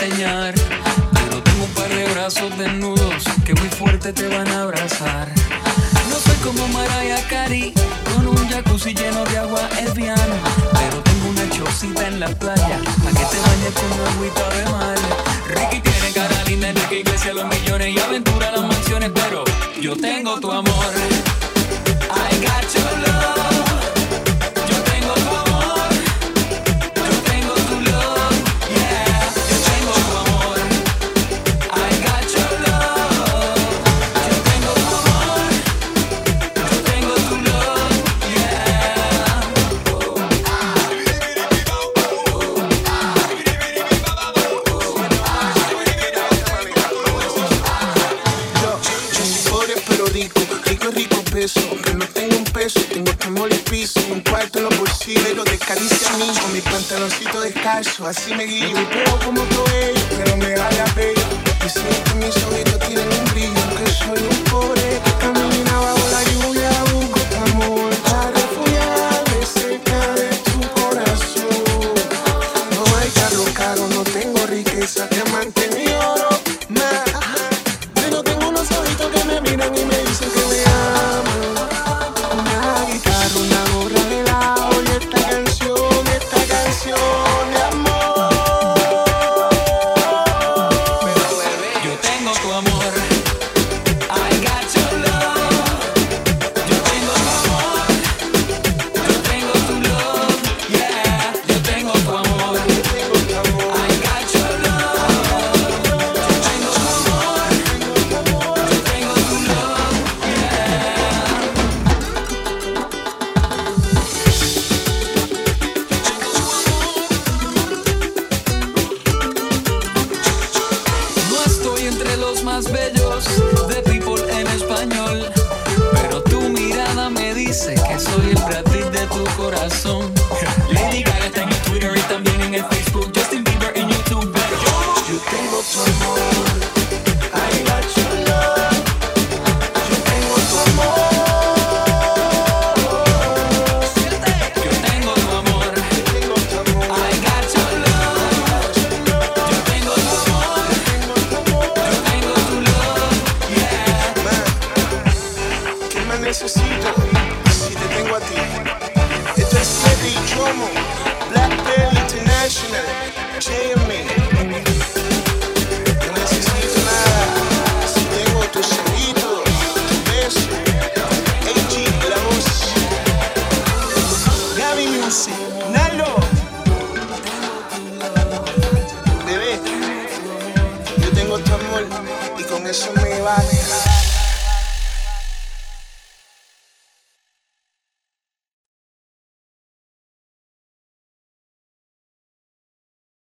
Pero tengo un par de brazos desnudos que muy fuerte te van a abrazar. Como Mariah Carey, con un jacuzzi lleno de agua Evian. Pero tengo una chocita en la playa, para que te bañes con agüita de mar. Ricky tiene cara linda, Enrique Iglesias los millones y aventura las mansiones. Pero yo tengo tu amor. Aunque no tengo un peso, tengo temor y piso. Un cuarto en los bolsillos de caricia a mí. Con mi pantaloncito descalzo, así me guío. Te veo como todo ello, pero me da la bello. Y sé que mis ojitos tienen un brillo. Que soy un pobre más bellos de people en español, pero tu mirada me dice que soy el Brad de tu corazón. Bebé, yo tengo tu amor y con eso me basta.